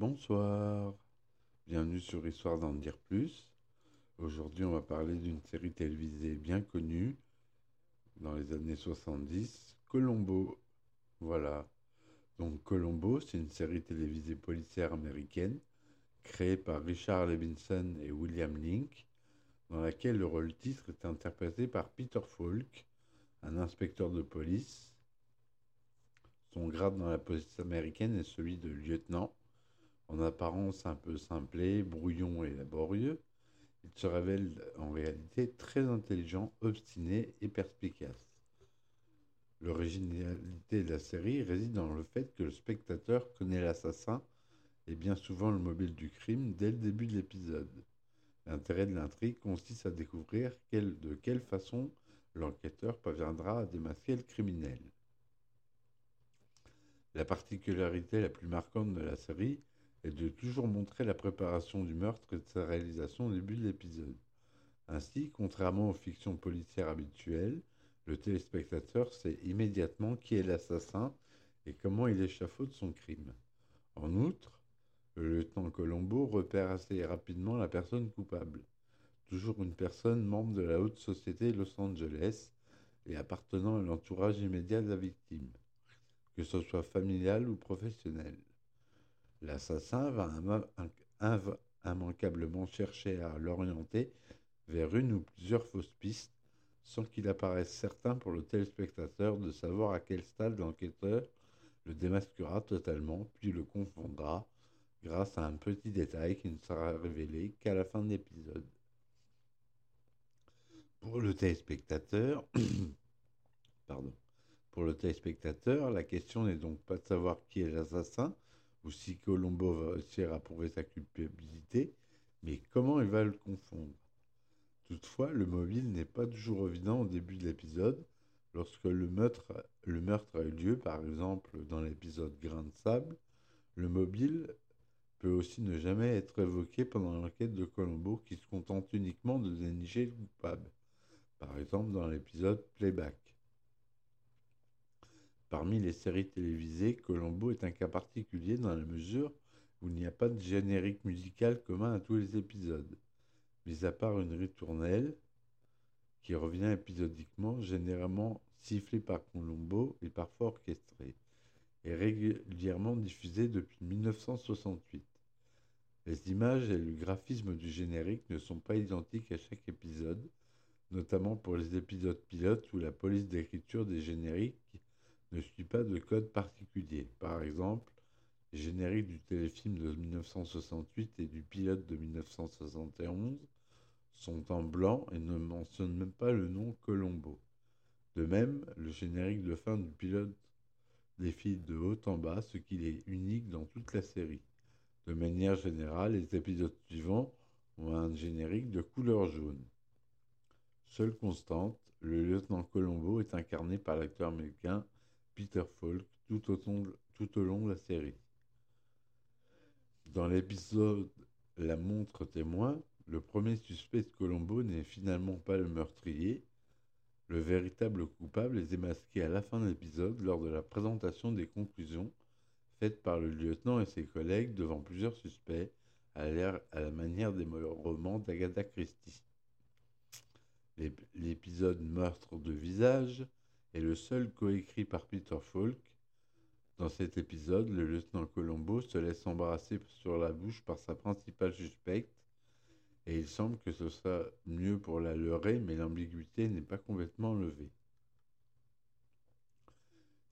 Bonsoir, bienvenue sur Histoire d'en dire plus. Aujourd'hui, on va parler d'une série télévisée bien connue dans les années 70, Colombo. Voilà. Donc Colombo, c'est une série télévisée policière américaine créée par Richard Levinson et William Link, dans laquelle le rôle titre est interprété par Peter Falk, un inspecteur de police. Son grade dans la police américaine est celui de lieutenant en apparence un peu simplé, brouillon et laborieux, il se révèle en réalité très intelligent, obstiné et perspicace. L'originalité de la série réside dans le fait que le spectateur connaît l'assassin et bien souvent le mobile du crime dès le début de l'épisode. L'intérêt de l'intrigue consiste à découvrir de quelle façon l'enquêteur parviendra à démasquer le criminel. La particularité la plus marquante de la série et de toujours montrer la préparation du meurtre et de sa réalisation au début de l'épisode. Ainsi, contrairement aux fictions policières habituelles, le téléspectateur sait immédiatement qui est l'assassin et comment il échafaude son crime. En outre, le lieutenant Colombo repère assez rapidement la personne coupable, toujours une personne membre de la haute société Los Angeles et appartenant à l'entourage immédiat de la victime, que ce soit familial ou professionnel. L'assassin va immanquablement chercher à l'orienter vers une ou plusieurs fausses pistes sans qu'il apparaisse certain pour le téléspectateur de savoir à quel stade l'enquêteur le démasquera totalement puis le confondra grâce à un petit détail qui ne sera révélé qu'à la fin de l'épisode. Pour le téléspectateur, pardon, pour le téléspectateur, la question n'est donc pas de savoir qui est l'assassin, ou si Colombo va réussir à prouver sa culpabilité, mais comment il va le confondre? Toutefois, le mobile n'est pas toujours évident au début de l'épisode. Lorsque le meurtre, le meurtre a eu lieu, par exemple dans l'épisode Grain de sable, le mobile peut aussi ne jamais être évoqué pendant l'enquête de Colombo qui se contente uniquement de dénicher le coupable, par exemple dans l'épisode Playback. Parmi les séries télévisées, Colombo est un cas particulier dans la mesure où il n'y a pas de générique musical commun à tous les épisodes, mis à part une ritournelle qui revient épisodiquement, généralement sifflée par Colombo et parfois orchestrée, et régulièrement diffusée depuis 1968. Les images et le graphisme du générique ne sont pas identiques à chaque épisode, notamment pour les épisodes pilotes où la police d'écriture des génériques ne suit pas de code particulier. Par exemple, les génériques du téléfilm de 1968 et du pilote de 1971 sont en blanc et ne mentionnent même pas le nom Colombo. De même, le générique de fin du pilote défile de haut en bas, ce qui est unique dans toute la série. De manière générale, les épisodes suivants ont un générique de couleur jaune. Seule constante, le lieutenant Colombo est incarné par l'acteur américain Peter tout au, long de la série. Dans l'épisode La montre témoin, le premier suspect de Colombo n'est finalement pas le meurtrier. Le véritable coupable est démasqué à la fin de l'épisode lors de la présentation des conclusions faites par le lieutenant et ses collègues devant plusieurs suspects à, à la manière des romans d'Agatha Christie. L'épisode Meurtre de visage est le seul coécrit par Peter Falk. Dans cet épisode, le lieutenant Colombo se laisse embrasser sur la bouche par sa principale suspecte et il semble que ce soit mieux pour la leurrer, mais l'ambiguïté n'est pas complètement levée.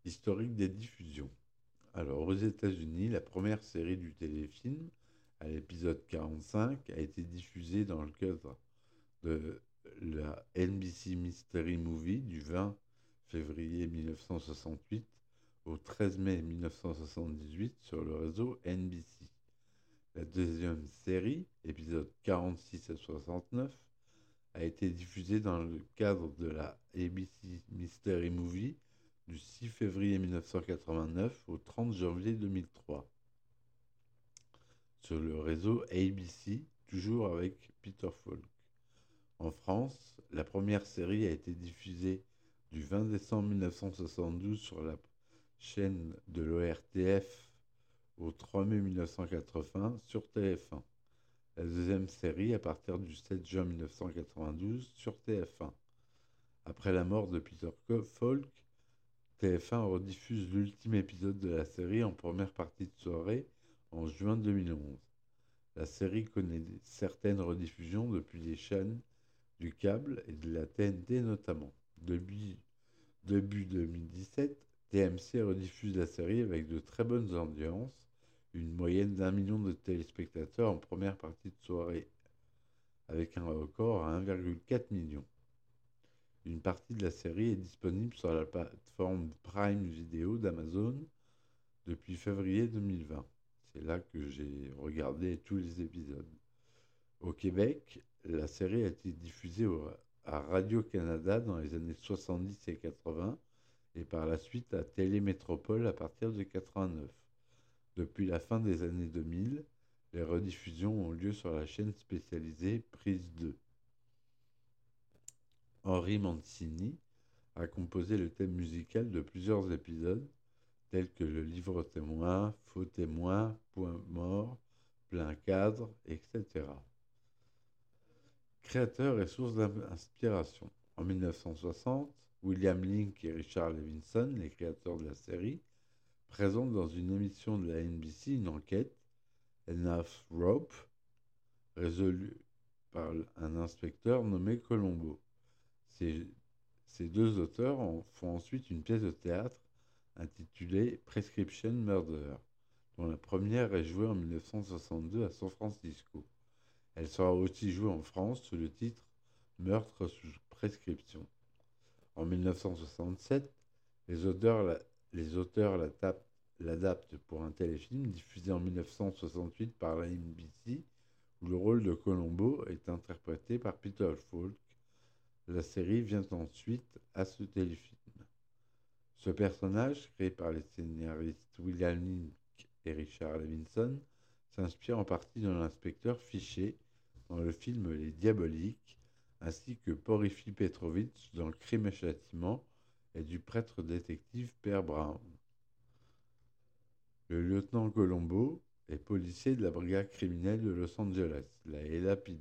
Historique des diffusions. Alors, aux États-Unis, la première série du téléfilm, à l'épisode 45, a été diffusée dans le cadre de la NBC Mystery Movie du 20 février 1968 au 13 mai 1978 sur le réseau NBC. La deuxième série, épisode 46 à 69, a été diffusée dans le cadre de la ABC Mystery Movie du 6 février 1989 au 30 janvier 2003 sur le réseau ABC, toujours avec Peter Falk. En France, la première série a été diffusée du 20 décembre 1972 sur la chaîne de l'ORTF au 3 mai 1980 sur TF1. La deuxième série à partir du 7 juin 1992 sur TF1. Après la mort de Peter Falk, TF1 rediffuse l'ultime épisode de la série en première partie de soirée en juin 2011. La série connaît certaines rediffusions depuis les chaînes du câble et de la TNT notamment. Depuis début 2017, TMC rediffuse la série avec de très bonnes audiences, une moyenne d'un million de téléspectateurs en première partie de soirée, avec un record à 1,4 million. Une partie de la série est disponible sur la plateforme Prime Video d'Amazon depuis février 2020. C'est là que j'ai regardé tous les épisodes. Au Québec, la série a été diffusée à Radio-Canada dans les années 70 et 80 et par la suite à Télémétropole à partir de 89. Depuis la fin des années 2000, les rediffusions ont lieu sur la chaîne spécialisée Prise 2. Henri Mancini a composé le thème musical de plusieurs épisodes, tels que le livre témoin, faux témoin, point mort, plein cadre, etc créateur et source d'inspiration. En 1960, William Link et Richard Levinson, les créateurs de la série, présentent dans une émission de la NBC une enquête, Enough Rope, résolue par un inspecteur nommé Colombo. Ces, deux auteurs font ensuite une pièce de théâtre intitulée Prescription Murder, dont la première est jouée en 1962 à San Francisco. Elle sera aussi jouée en France sous le titre Meurtre sous prescription. En 1967, les auteurs, l'adaptent pour un téléfilm diffusé en 1968 par la NBC, où le rôle de Colombo est interprété par Peter Falk. La série vient ensuite à ce téléfilm. Ce personnage, créé par les scénaristes William Link et Richard Levinson, s'inspire en partie de l'inspecteur Fichet dans le film Les Diaboliques, ainsi que Porify Petrovitch dans Crime et Châtiment et du prêtre détective Père Brown. Le lieutenant Colombo est policier de la brigade criminelle de Los Angeles, la LAPD.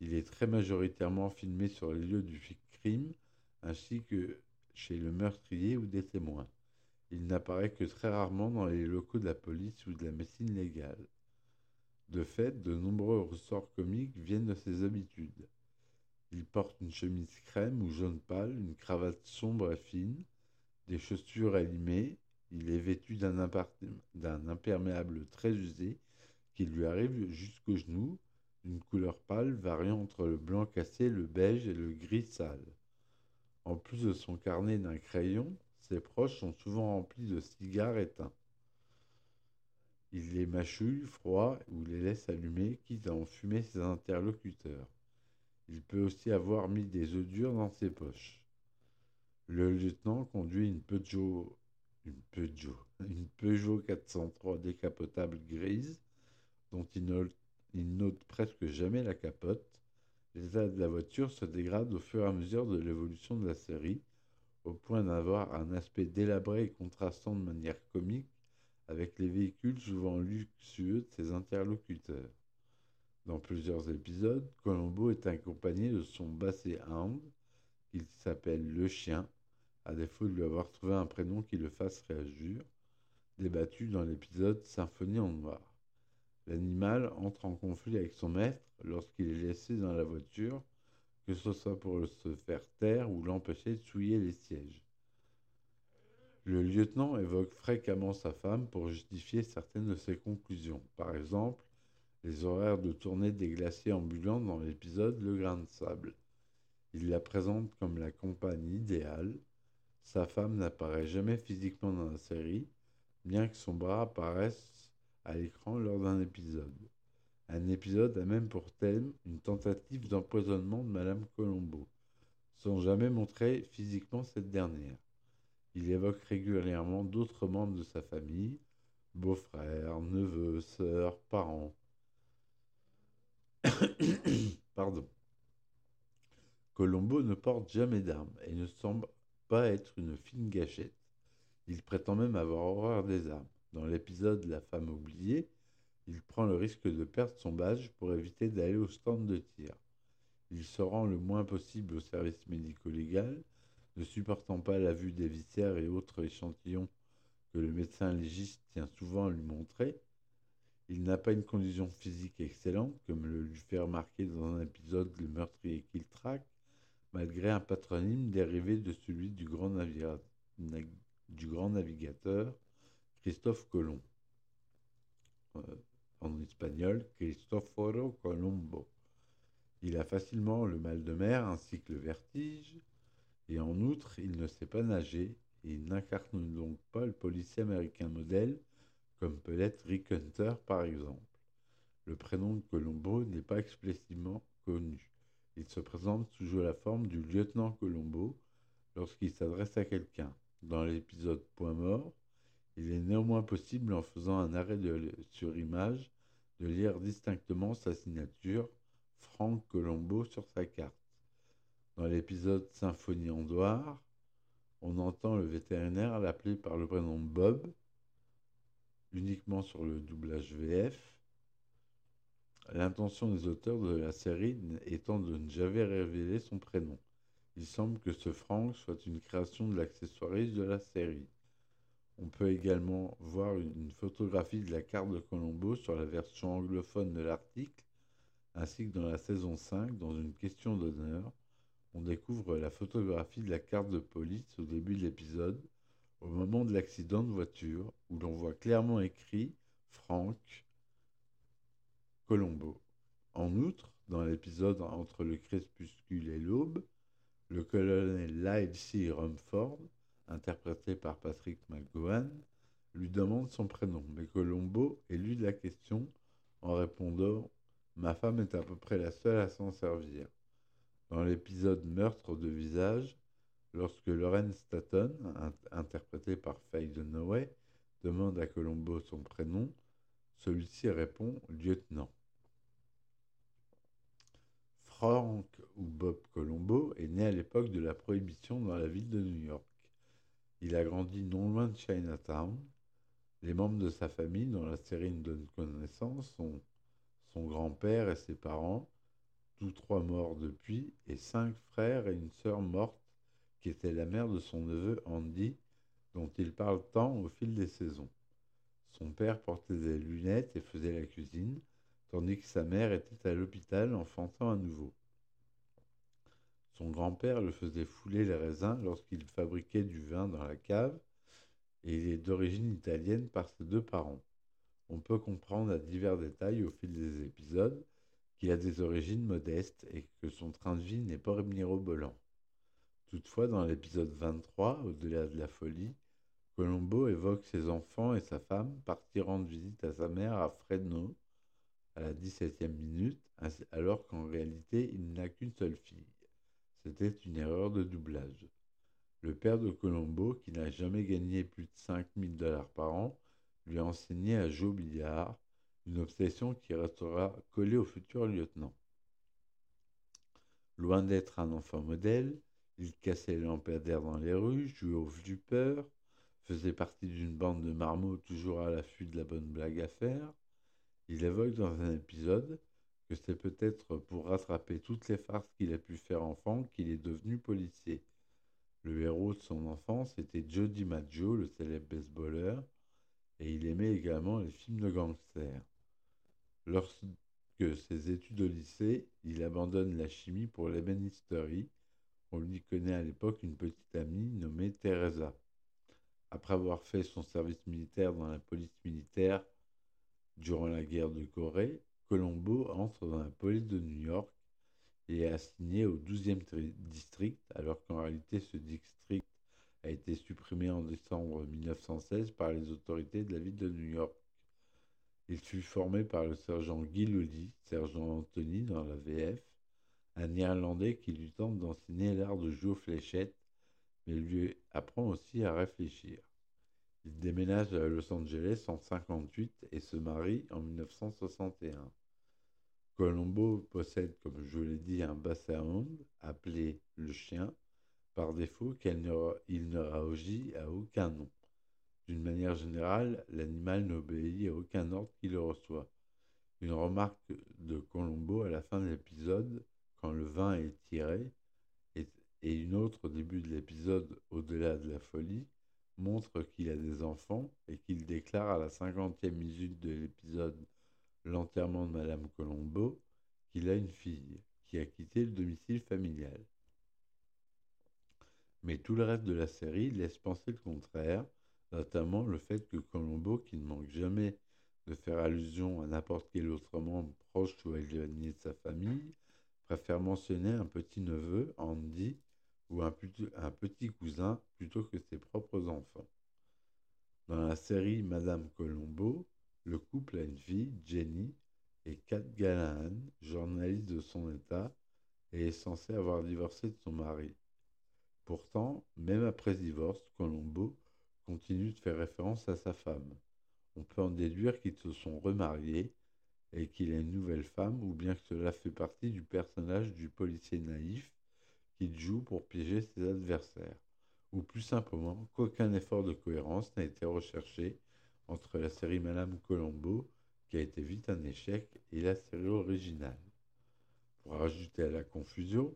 Il est très majoritairement filmé sur les lieux du crime ainsi que chez le meurtrier ou des témoins. Il n'apparaît que très rarement dans les locaux de la police ou de la médecine légale. De fait, de nombreux ressorts comiques viennent de ses habitudes. Il porte une chemise crème ou jaune pâle, une cravate sombre et fine, des chaussures élimées. Il est vêtu d'un imperméable très usé qui lui arrive jusqu'aux genoux, d'une couleur pâle variant entre le blanc cassé, le beige et le gris sale. En plus de son carnet d'un crayon, ses proches sont souvent remplis de cigares éteints. Il les mâchouille froid ou les laisse allumer, quitte à enfumer ses interlocuteurs. Il peut aussi avoir mis des œufs durs dans ses poches. Le lieutenant conduit une Peugeot, une Peugeot, une Peugeot 403 décapotable grise, dont il note presque jamais la capote. L'état de la voiture se dégrade au fur et à mesure de l'évolution de la série, au point d'avoir un aspect délabré et contrastant de manière comique avec les véhicules souvent luxueux de ses interlocuteurs. Dans plusieurs épisodes, Colombo est accompagné de son basset hound, qu'il s'appelle le chien, à défaut de lui avoir trouvé un prénom qui le fasse réagir, débattu dans l'épisode Symphonie en noir. L'animal entre en conflit avec son maître lorsqu'il est laissé dans la voiture, que ce soit pour se faire taire ou l'empêcher de souiller les sièges. Le lieutenant évoque fréquemment sa femme pour justifier certaines de ses conclusions. Par exemple, les horaires de tournée des glaciers ambulants dans l'épisode Le Grain de Sable. Il la présente comme la compagne idéale. Sa femme n'apparaît jamais physiquement dans la série, bien que son bras apparaisse à l'écran lors d'un épisode. Un épisode a même pour thème une tentative d'empoisonnement de Madame Colombo, sans jamais montrer physiquement cette dernière. Il évoque régulièrement d'autres membres de sa famille, beaux-frères, neveux, sœurs, parents. Pardon. Colombo ne porte jamais d'armes et ne semble pas être une fine gâchette. Il prétend même avoir horreur des armes. Dans l'épisode La femme oubliée, il prend le risque de perdre son badge pour éviter d'aller au stand de tir. Il se rend le moins possible au service médico-légal, ne supportant pas la vue des viscères et autres échantillons que le médecin légiste tient souvent à lui montrer. Il n'a pas une condition physique excellente, comme le lui fait remarquer dans un épisode Le meurtrier qu'il traque, malgré un patronyme dérivé de celui du grand, navigateur Christophe Colomb. Euh, en espagnol, Cristoforo Colombo. Il a facilement le mal de mer ainsi que le vertige, et en outre, il ne sait pas nager, et il n'incarne donc pas le policier américain modèle, comme peut l'être Rick Hunter par exemple. Le prénom de Colombo n'est pas explicitement connu. Il se présente toujours la forme du lieutenant Colombo lorsqu'il s'adresse à quelqu'un. Dans l'épisode Point mort, il est néanmoins possible, en faisant un arrêt sur image, de lire distinctement sa signature Franck Colombo sur sa carte. Dans l'épisode Symphonie en Doire, on entend le vétérinaire l'appeler par le prénom Bob, uniquement sur le doublage VF. L'intention des auteurs de la série étant de ne jamais révéler son prénom. Il semble que ce Franck soit une création de l'accessoiriste de la série. On peut également voir une photographie de la carte de Colombo sur la version anglophone de l'article, ainsi que dans la saison 5, dans une question d'honneur, on découvre la photographie de la carte de police au début de l'épisode, au moment de l'accident de voiture, où l'on voit clairement écrit Franck Colombo. En outre, dans l'épisode Entre le crépuscule et l'aube, le colonel Lyle C. Rumford interprété par Patrick McGowan, lui demande son prénom, mais Colombo élude la question en répondant Ma femme est à peu près la seule à s'en servir. Dans l'épisode Meurtre de visage, lorsque Lauren Staton, interprétée par Faye Dunaway, demande à Colombo son prénom, celui-ci répond Lieutenant. Frank ou Bob Colombo est né à l'époque de la prohibition dans la ville de New York. Il a grandi non loin de Chinatown. Les membres de sa famille, dont la série nous donne connaissance, sont son grand-père et ses parents, tous trois morts depuis, et cinq frères et une sœur morte, qui était la mère de son neveu Andy, dont il parle tant au fil des saisons. Son père portait des lunettes et faisait la cuisine, tandis que sa mère était à l'hôpital enfantant à nouveau. Son grand-père le faisait fouler les raisins lorsqu'il fabriquait du vin dans la cave, et il est d'origine italienne par ses deux parents. On peut comprendre à divers détails au fil des épisodes qu'il a des origines modestes et que son train de vie n'est pas mirobolant. Toutefois, dans l'épisode 23, Au-delà de la folie, Colombo évoque ses enfants et sa femme partir rendre visite à sa mère à Fresno à la 17e minute, alors qu'en réalité il n'a qu'une seule fille. C'était une erreur de doublage. Le père de Colombo, qui n'a jamais gagné plus de 5000 dollars par an, lui a enseigné à jouer au billard, une obsession qui restera collée au futur lieutenant. Loin d'être un enfant modèle, il cassait les lampadaires dans les rues, jouait au flipper, faisait partie d'une bande de marmots toujours à l'affût de la bonne blague à faire. Il évoque dans un épisode que c'est peut-être pour rattraper toutes les farces qu'il a pu faire enfant qu'il est devenu policier. Le héros de son enfance était Joe DiMaggio, le célèbre baseballeur, et il aimait également les films de gangsters. Lorsque ses études au lycée, il abandonne la chimie pour l'ébénisterie. On lui connaît à l'époque une petite amie nommée Teresa. Après avoir fait son service militaire dans la police militaire durant la guerre de Corée, Colombo entre dans la police de New York et est assigné au 12e district, alors qu'en réalité ce district a été supprimé en décembre 1916 par les autorités de la ville de New York. Il fut formé par le sergent Guy Lully, sergent Anthony dans la VF, un Irlandais qui lui tente d'enseigner l'art de jouer aux fléchettes, mais lui apprend aussi à réfléchir. Il déménage à Los Angeles en 1958 et se marie en 1961. Colombo possède, comme je l'ai dit, un bassin appelé le chien, par défaut qu'il ne réagit à aucun nom. D'une manière générale, l'animal n'obéit à aucun ordre qu'il reçoit. Une remarque de Colombo à la fin de l'épisode, quand le vin est tiré, et une autre au début de l'épisode Au-delà de la folie, montre qu'il a des enfants et qu'il déclare à la cinquantième minute de l'épisode L'enterrement de Madame Colombo qu'il a une fille qui a quitté le domicile familial. Mais tout le reste de la série laisse penser le contraire, notamment le fait que Colombo, qui ne manque jamais de faire allusion à n'importe quel autre membre proche ou éloigné de sa famille, préfère mentionner un petit-neveu, Andy, ou un petit, cousin plutôt que ses propres enfants. Dans la série Madame Colombo, le couple a une fille, Jenny, et Kat Gallahan, journaliste de son état, est censée avoir divorcé de son mari. Pourtant, même après divorce, Colombo continue de faire référence à sa femme. On peut en déduire qu'ils se sont remariés et qu'il a une nouvelle femme, ou bien que cela fait partie du personnage du policier naïf qu'il joue pour piéger ses adversaires, ou plus simplement qu'aucun effort de cohérence n'a été recherché entre la série Madame Colombo, qui a été vite un échec, et la série originale. Pour rajouter à la confusion,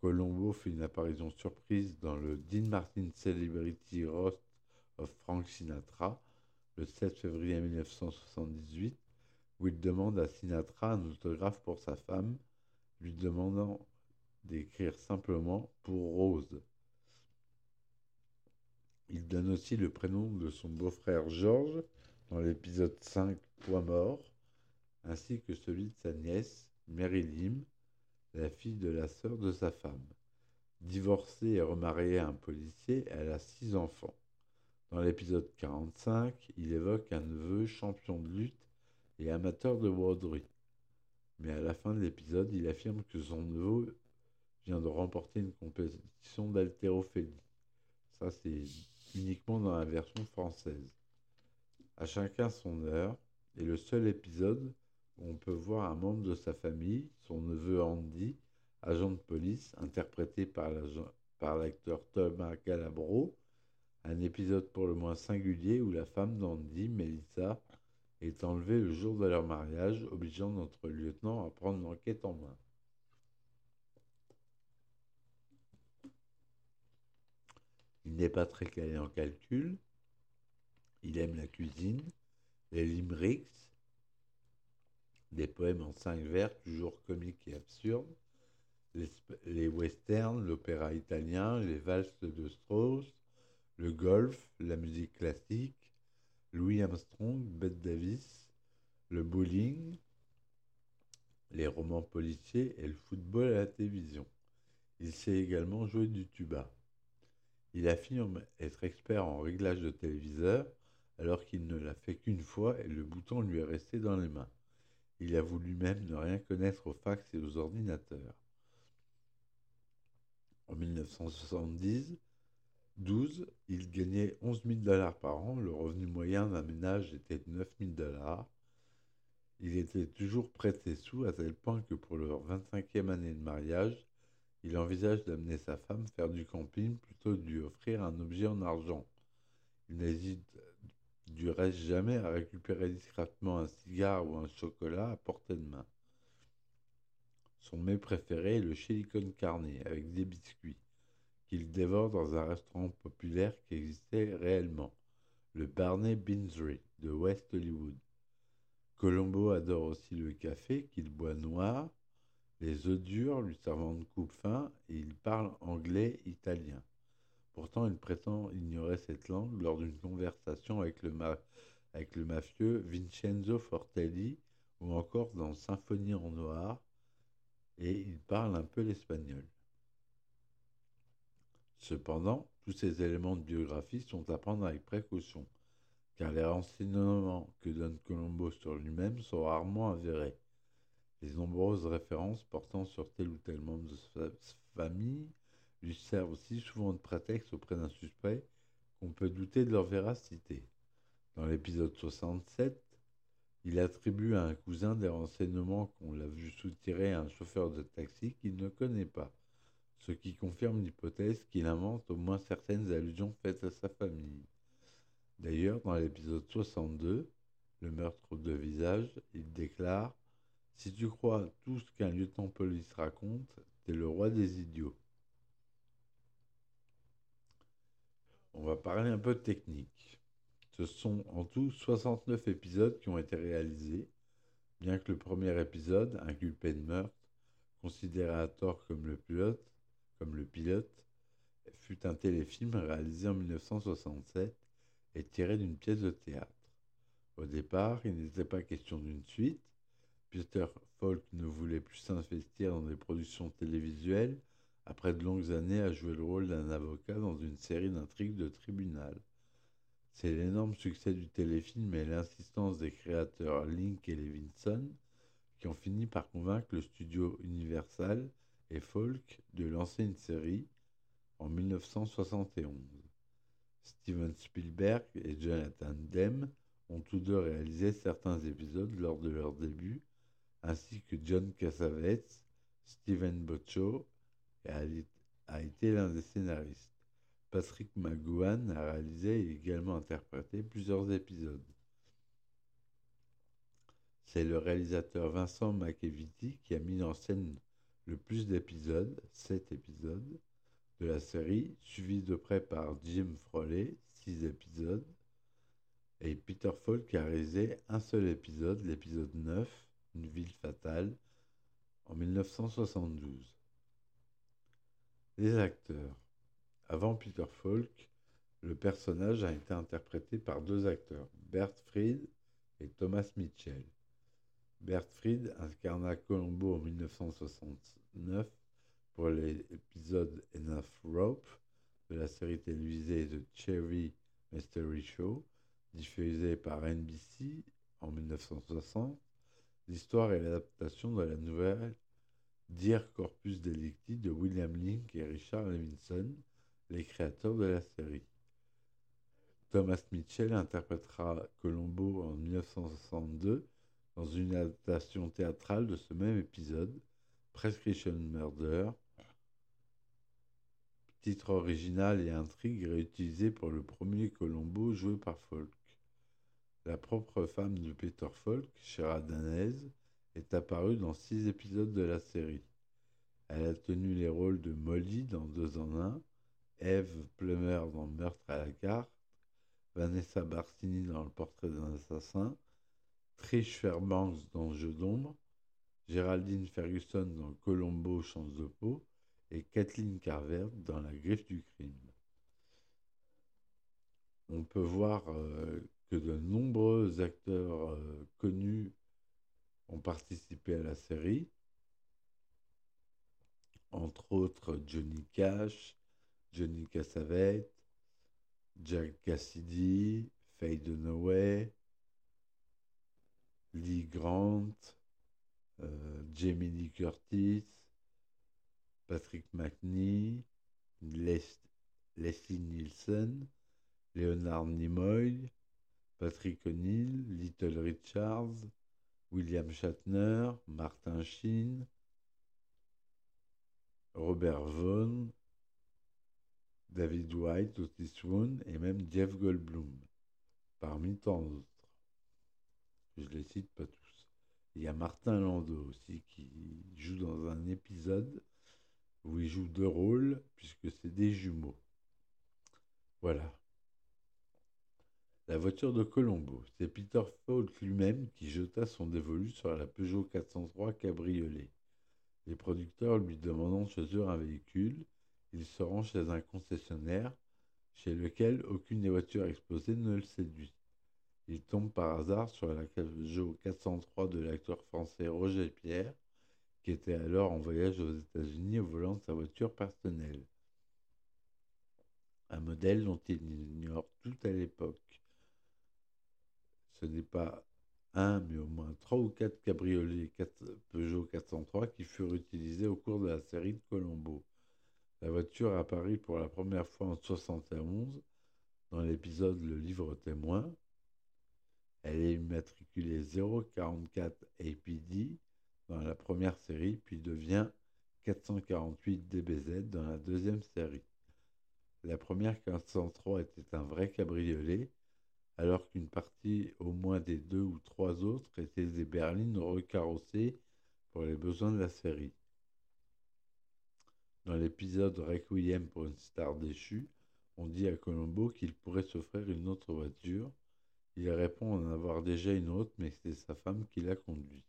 Colombo fait une apparition surprise dans le Dean Martin Celebrity Roast of Frank Sinatra le 7 février 1978, où il demande à Sinatra un autographe pour sa femme, lui demandant d'écrire simplement pour Rose. Il donne aussi le prénom de son beau-frère George dans l'épisode 5 Poids mort, ainsi que celui de sa nièce Mary Lim, la fille de la sœur de sa femme. Divorcée et remariée à un policier, elle a six enfants. Dans l'épisode 45, il évoque un neveu champion de lutte et amateur de broderie. Mais à la fin de l'épisode, il affirme que son neveu vient de remporter une compétition d'haltérophilie. Ça, c'est uniquement dans la version française. À chacun son heure, et le seul épisode où on peut voir un membre de sa famille, son neveu Andy, agent de police, interprété par l'acteur Thomas Calabro, un épisode pour le moins singulier où la femme d'Andy, Melissa, est enlevée le jour de leur mariage, obligeant notre lieutenant à prendre l'enquête en main. Il n'est pas très calé en calcul. Il aime la cuisine, les limericks, des poèmes en cinq vers, toujours comiques et absurdes, les, westerns, l'opéra italien, les valses de Strauss, le golf, la musique classique, Louis Armstrong, Bette Davis, le bowling, les romans policiers et le football à la télévision. Il sait également jouer du tuba. Il affirme être expert en réglage de téléviseur alors qu'il ne l'a fait qu'une fois et le bouton lui est resté dans les mains. Il avoue lui-même ne rien connaître aux fax et aux ordinateurs. En 1970, 12, il gagnait 11 000 dollars par an. Le revenu moyen d'un ménage était de 9 000 dollars. Il était toujours prêté sous à tel point que pour leur 25e année de mariage, il envisage d'amener sa femme faire du camping plutôt que de lui offrir un objet en argent. Il n'hésite du reste jamais à récupérer discrètement un cigare ou un chocolat à portée de main. Son mets préféré est le chili con carne avec des biscuits, qu'il dévore dans un restaurant populaire qui existait réellement, le Barney Beansry de West Hollywood. Colombo adore aussi le café qu'il boit noir les œufs durs lui servant de coupe-fin et il parle anglais italien. Pourtant, il prétend ignorer cette langue lors d'une conversation avec le, avec le mafieux Vincenzo Fortelli ou encore dans Symphonie en noir, et il parle un peu l'espagnol. Cependant, tous ces éléments de biographie sont à prendre avec précaution, car les renseignements que donne Colombo sur lui-même sont rarement avérés. Les nombreuses références portant sur tel ou tel membre de sa famille lui servent aussi souvent de prétexte auprès d'un suspect qu'on peut douter de leur véracité. Dans l'épisode 67, il attribue à un cousin des renseignements qu'on l'a vu soutirer à un chauffeur de taxi qu'il ne connaît pas, ce qui confirme l'hypothèse qu'il invente au moins certaines allusions faites à sa famille. D'ailleurs, dans l'épisode 62, le meurtre de visage, il déclare Si tu crois tout ce qu'un lieutenant-police raconte, t'es le roi des idiots. On va parler un peu de technique. Ce sont en tout 69 épisodes qui ont été réalisés, bien que le premier épisode, inculpé de meurtre, considéré à tort comme le pilote, comme le pilote, fut un téléfilm réalisé en 1967 et tiré d'une pièce de théâtre. Au départ, il n'était pas question d'une suite. Peter Falk ne voulait plus s'investir dans des productions télévisuelles après de longues années à jouer le rôle d'un avocat dans une série d'intrigues de tribunal. C'est l'énorme succès du téléfilm et l'insistance des créateurs Link et Levinson qui ont fini par convaincre le studio Universal Folk de lancer une série en 1971. Steven Spielberg et Jonathan Demme ont tous deux réalisé certains épisodes lors de leur début, ainsi que John Cassavetes, Steven Bocho a été l'un des scénaristes. Patrick McGowan a réalisé et également interprété plusieurs épisodes. C'est le réalisateur Vincent McEvity qui a mis en scène le plus d'épisodes, 7 épisodes, de la série, suivi de près par Jim Froley, 6 épisodes, et Peter Falk a réalisé un seul épisode, l'épisode 9, Une ville fatale, en 1972. Les acteurs. Avant Peter Falk, le personnage a été interprété par deux acteurs, Bert Fried et Thomas Mitchell. Bert Fried incarna Colombo en 1969 pour l'épisode Enough Rope de la série télévisée The Cherry Mystery Show, diffusée par NBC en 1960. L'histoire est l'adaptation de la nouvelle Dire Corpus Delicti de William Link et Richard Levinson, les créateurs de la série. Thomas Mitchell interprétera Colombo en 1962 dans une adaptation théâtrale de ce même épisode, Prescription Murder, titre original et intrigue réutilisé pour le premier Colombo joué par Folk. La propre femme de Peter Falk, Shara Danez, est apparue dans six épisodes de la série. Elle a tenu les rôles de Molly dans Deux en un, Eve Plummer dans Meurtre à la carte, Vanessa Barsini dans Le portrait d'un assassin, Trish Fairbanks dans Jeu d'ombre, Géraldine Ferguson dans Colombo Chance de peau et Kathleen Carver dans La griffe du crime. On peut voir euh, que de nombreux acteurs euh, connus ont participé à la série, entre autres Johnny Cash, Johnny Cassavetes, Jack Cassidy, Faye Dunaway, Lee Grant, euh, Jamie Lee Curtis, Patrick McNee, Leslie Nielsen, Leonard Nimoy, Patrick O'Neill, Little Richards, William Shatner, Martin Sheen, Robert Vaughn, David White, Otis Swoon et même Jeff Goldblum, parmi tant d'autres. Je les cite pas tous. Il y a Martin Landau aussi qui joue dans un épisode où il joue deux rôles puisque c'est des jumeaux. Voilà. La voiture de Colombo, c'est Peter Falk lui-même qui jeta son dévolu sur la Peugeot 403 cabriolet. Les producteurs lui demandant de choisir un véhicule, il se rend chez un concessionnaire chez lequel aucune des voitures exposées ne le séduit. Il tombe par hasard sur la Peugeot 403 de l'acteur français Roger Pierre, qui était alors en voyage aux États-Unis au volant de sa voiture personnelle. Un modèle dont il ignore tout à l'époque ce n'est pas un, mais au moins trois ou quatre cabriolets Peugeot 403 qui furent utilisés au cours de la série de Colombo. La voiture apparaît pour la première fois en 71 dans l'épisode Le livre témoin. Elle est immatriculée 044 APD dans la première série, puis devient 448 DBZ dans la deuxième série. La première 403 était un vrai cabriolet alors qu'une partie au moins des deux ou trois autres étaient des berlines recarrossées pour les besoins de la série. Dans l'épisode Requiem pour une star déchue, on dit à Colombo qu'il pourrait s'offrir une autre voiture. Il répond en avoir déjà une autre, mais c'est sa femme qui l'a conduit.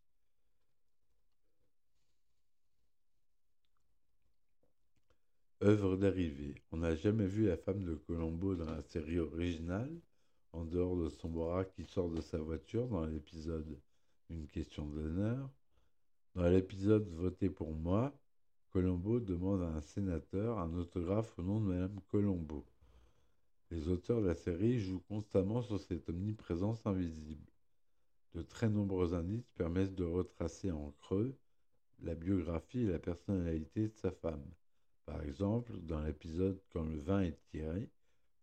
Œuvre dérivée. On n'a jamais vu la femme de Colombo dans la série originale, en dehors de son bras qui sort de sa voiture dans l'épisode Une question d'honneur. Dans l'épisode Voté pour moi, Colombo demande à un sénateur un autographe au nom de Madame Colombo. Les auteurs de la série jouent constamment sur cette omniprésence invisible. De très nombreux indices permettent de retracer en creux la biographie et la personnalité de sa femme. Par exemple, dans l'épisode Quand le vin est tiré,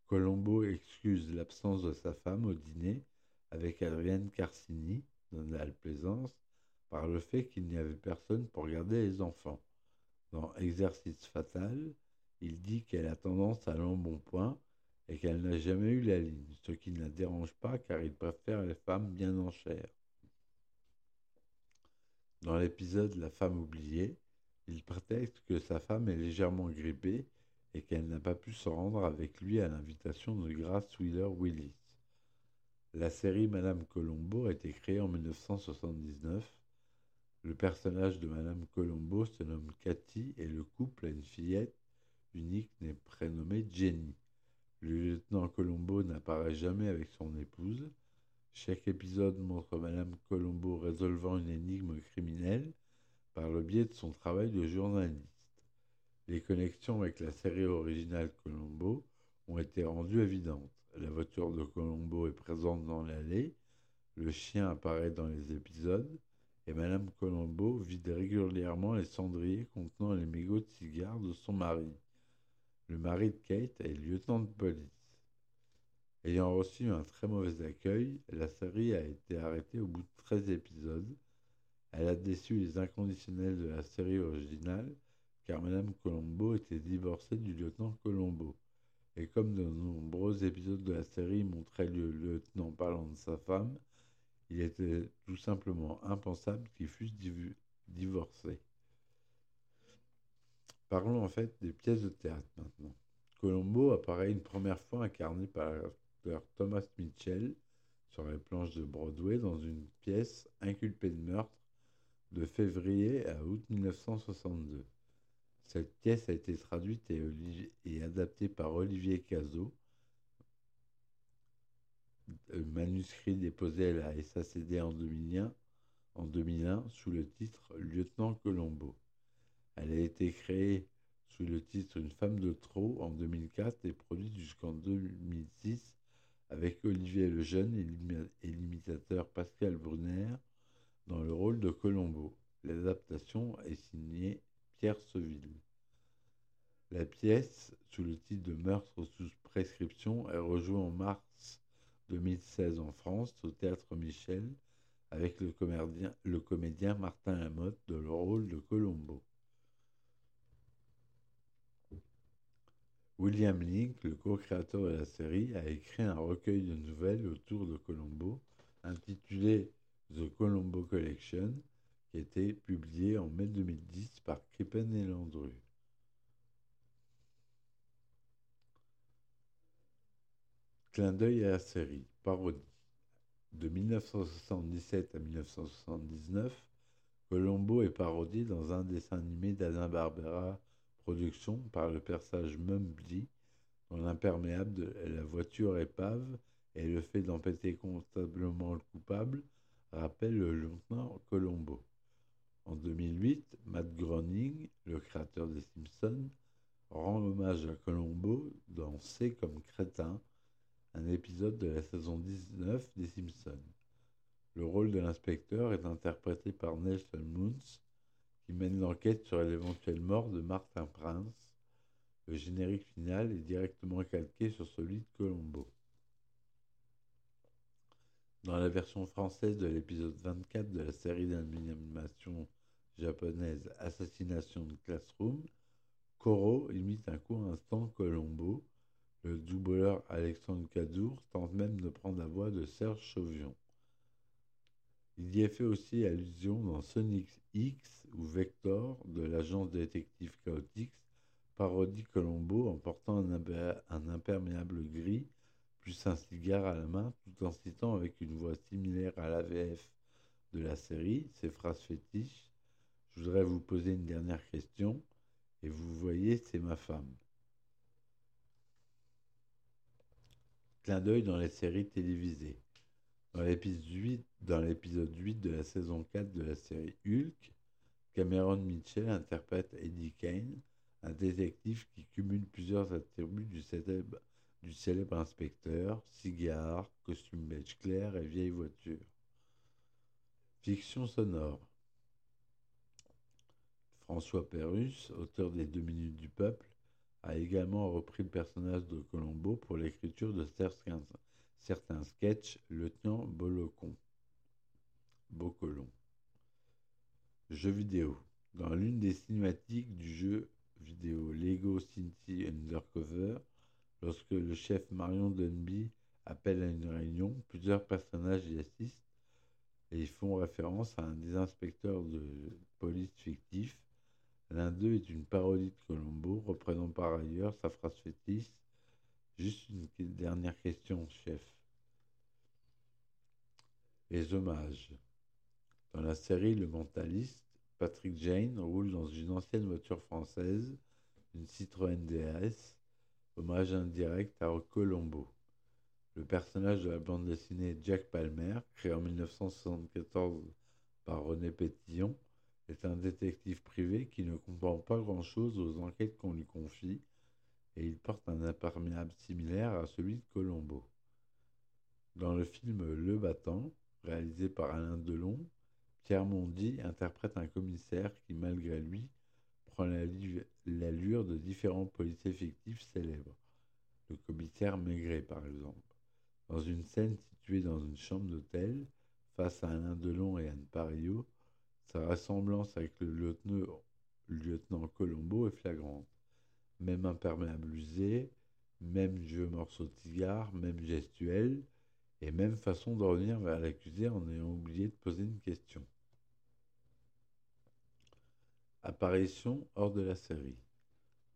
Colombo excuse l'absence de sa femme au dîner avec Adrienne Carcini, dans la Plaisance, par le fait qu'il n'y avait personne pour garder les enfants. Dans Exercice fatal, il dit qu'elle a tendance à l'embonpoint et qu'elle n'a jamais eu la ligne, ce qui ne la dérange pas car il préfère les femmes bien en chair. Dans l'épisode La femme oubliée, il prétexte que sa femme est légèrement grippée et qu'elle n'a pas pu se rendre avec lui à l'invitation de Grace Wheeler Willis. La série Madame Colombo a été créée en 1979 le personnage de Madame Colombo se nomme Cathy et le couple a une fillette unique prénommée Jenny. Le lieutenant Colombo n'apparaît jamais avec son épouse. Chaque épisode montre Madame Colombo résolvant une énigme criminelle par le biais de son travail de journaliste. Les connexions avec la série originale Colombo ont été rendues évidentes. La voiture de Colombo est présente dans l'allée, le chien apparaît dans les épisodes, et Madame Colombo vide régulièrement les cendriers contenant les mégots de cigares de son mari. Le mari de Kate est lieutenant de police. Ayant reçu un très mauvais accueil, la série a été arrêtée au bout de 13 épisodes. Elle a déçu les inconditionnels de la série originale, car Madame Colombo était divorcée du lieutenant Colombo. Et comme de nombreux épisodes de la série montraient le lieutenant parlant de sa femme, il était tout simplement impensable qu'ils fussent divorcés. Parlons en fait des pièces de théâtre maintenant. Colombo apparaît une première fois incarné par l'acteur Thomas Mitchell sur les planches de Broadway dans une pièce inculpée de meurtre de février à août 1962. Cette pièce a été traduite et, adaptée par Olivier Cazot manuscrit déposé à la SACD en 2001, en 2001 sous le titre Lieutenant Colombo. Elle a été créée sous le titre Une femme de trop en 2004 et produite jusqu'en 2006 avec Olivier Lejeune et l'imitateur Pascal Brunner dans le rôle de Colombo. L'adaptation est signée Pierre Seville. La pièce, sous le titre de Meurtre sous prescription, est rejouée en mars 2016 en France au Théâtre Michel avec le comédien, le comédien Martin Lamotte dans le rôle de Colombo. William Link, le co-créateur de la série, a écrit un recueil de nouvelles autour de Colombo intitulé The Colombo Collection qui a été publié en mai 2010 par Krippen et Landru. Clin d'œil à la série, parodie. De 1977 à 1979, Colombo est parodié dans un dessin animé d'Alain Barbera Production par le personnage Mumbly, dont l'imperméable est la voiture épave et le fait d'empêter constablement le coupable rappelle le lieutenant Colombo. En 2008, Matt Groening, le créateur des Simpsons, rend hommage à Colombo dans C comme crétin un épisode de la saison 19 des Simpsons. Le rôle de l'inspecteur est interprété par Nelson Moons, qui mène l'enquête sur l'éventuelle mort de Martin Prince. Le générique final est directement calqué sur celui de Colombo. Dans la version française de l'épisode 24 de la série d'animation japonaise Assassination de Classroom, Koro imite un court instant Colombo, Le doubleur Alexandre Cadour tente même de prendre la voix de Serge Chauvion. Il y est fait aussi allusion dans Sonic X ou Vector de l'agence détective Chaotix parodie Colombo en portant un, imperméable gris plus un cigare à la main tout en citant avec une voix similaire à l'AVF de la série ses phrases fétiches. Je voudrais vous poser une dernière question et vous voyez, c'est ma femme. Clin d'œil dans les séries télévisées. Dans l'épisode 8, dans l'épisode 8 de la saison 4 de la série Hulk, Cameron Mitchell interprète Eddie Kane, un détective qui cumule plusieurs attributs du célèbre, inspecteur, cigare, costume beige clair et vieille voiture. Fiction sonore. François Pérus, auteur des Deux Minutes du Peuple, a également repris le personnage de Colombo pour l'écriture de certains, certains sketchs Lieutenant Bolocon. Bocolon. Jeux vidéo. Dans l'une des cinématiques du jeu vidéo Lego City Undercover, lorsque le chef Marion Dunby appelle à une réunion, plusieurs personnages y assistent et font référence à un des inspecteurs de police fictif. L'un d'eux est une parodie de Colombo, reprenant par ailleurs sa phrase fétiche. Juste une dernière question, chef. Les hommages. Dans la série Le Mentaliste, Patrick Jane roule dans une ancienne voiture française, une Citroën DS, hommage indirect à Colombo. Le personnage de la bande dessinée Jack Palmer, créé en 1974 par René Pétillon, est un détective privé qui ne comprend pas grand-chose aux enquêtes qu'on lui confie et il porte un imperméable similaire à celui de Colombo. Dans le film Le Battant, réalisé par Alain Delon, Pierre Mondy interprète un commissaire qui, malgré lui, prend l'allure de différents policiers fictifs célèbres. Le commissaire Maigret, par exemple. Dans une scène située dans une chambre d'hôtel, face à Alain Delon et Anne Parillo, sa ressemblance avec le lieutenant, lieutenant Colombo est flagrante. Même imperméable usé, même vieux morceau de cigare, même gestuelle, et même façon de revenir vers l'accusé en ayant oublié de poser une question. Apparition hors de la série.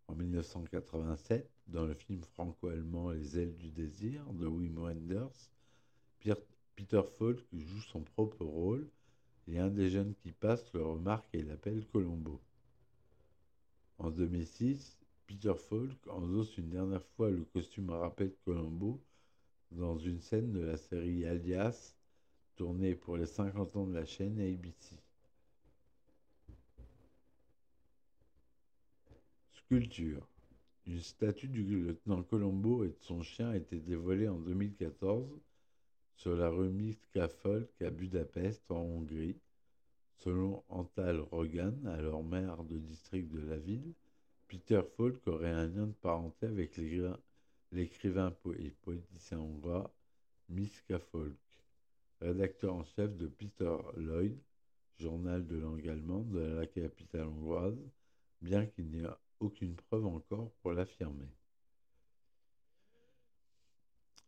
En 1987, dans le film franco-allemand Les ailes du désir de Wim Wenders, Peter Falk joue son propre rôle et un des jeunes qui passe le remarque et l'appelle Colombo. En 2006, Peter Falk endosse une dernière fois le costume à rappel de Colombo dans une scène de la série Alias, tournée pour les 50 ans de la chaîne ABC. Sculpture. Une statue du lieutenant Colombo et de son chien a été dévoilée en 2014 sur la rue Mitka Folk à Budapest, en Hongrie. Selon Antal Rogan, alors maire de district de la ville, Peter Falk aurait un lien de parenté avec l'écrivain et politicien hongrois Miska Folk, rédacteur en chef de Peter Lloyd, journal de langue allemande de la capitale hongroise, bien qu'il n'y ait aucune preuve encore pour l'affirmer.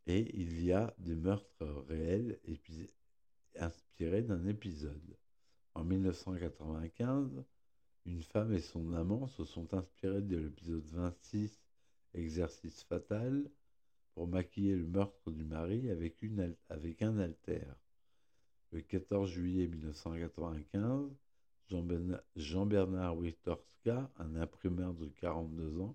Et il y a des meurtres réels inspirés d'un épisode. En 1995, une femme et son amant se sont inspirés de l'épisode 26, Exercice fatal, pour maquiller le meurtre du mari avec, un alter. Le 14 juillet 1995, Jean-Bernard Witorska, un imprimeur de 42 ans,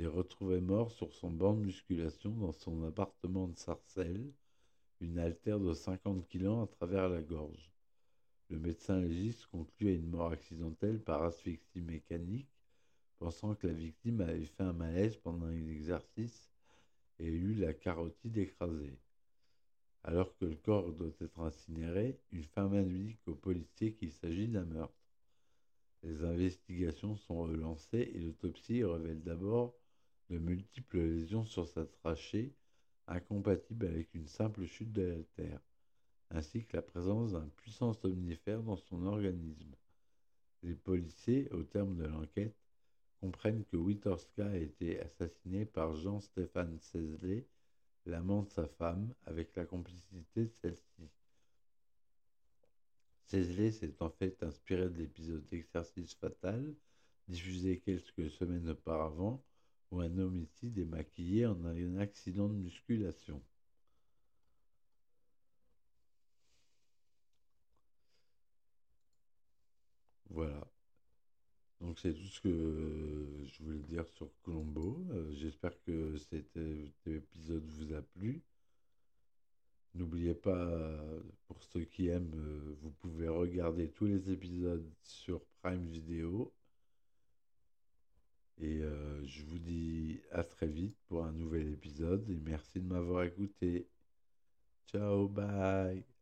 est retrouvé mort sur son banc de musculation dans son appartement de Sarcelles, une altère de 50 kg à travers la gorge. Le médecin légiste conclut à une mort accidentelle par asphyxie mécanique, pensant que la victime avait fait un malaise pendant un exercice et eu la carotide écrasée. Alors que le corps doit être incinéré, une femme indique aux policiers qu'il s'agit d'un meurtre. Les investigations sont relancées et l'autopsie révèle d'abord de multiples lésions sur sa trachée, incompatibles avec une simple chute de l'altère ainsi que la présence d'un puissant somnifère dans son organisme. Les policiers, au terme de l'enquête, comprennent que Witorska a été assassiné par Jean-Stéphane Cézlet, l'amant de sa femme, avec la complicité de celle-ci. Cézlet s'est en fait inspiré de l'épisode d'Exercice fatal, diffusé quelques semaines auparavant, où un homicide est maquillé en un accident de musculation. Voilà. Donc c'est tout ce que je voulais dire sur Colombo. Euh, j'espère que cet épisode vous a plu. N'oubliez pas, pour ceux qui aiment, euh, vous pouvez regarder tous les épisodes sur Prime Video. Et euh, je vous dis à très vite pour un nouvel épisode et merci de m'avoir écouté. Ciao, bye